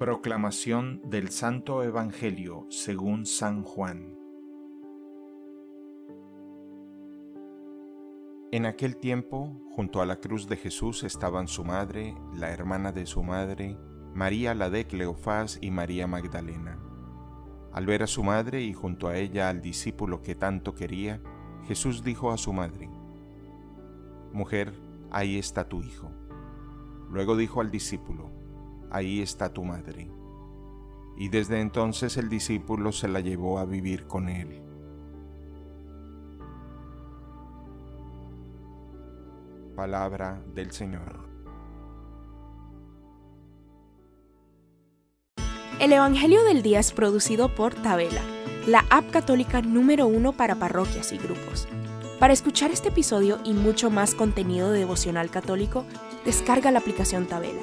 Proclamación del Santo Evangelio según San Juan En aquel tiempo, junto a la cruz de Jesús estaban su madre, la hermana de su madre, María la de Cleofás y María Magdalena. Al ver a su madre y junto a ella al discípulo que tanto quería, Jesús dijo a su madre, Mujer, ahí está tu hijo. Luego dijo al discípulo, Ahí está tu madre. Y desde entonces el discípulo se la llevó a vivir con él. Palabra del Señor. El Evangelio del Día es producido por Tabela, la app católica número uno para parroquias y grupos. Para escuchar este episodio y mucho más contenido devocional católico, descarga la aplicación Tabela,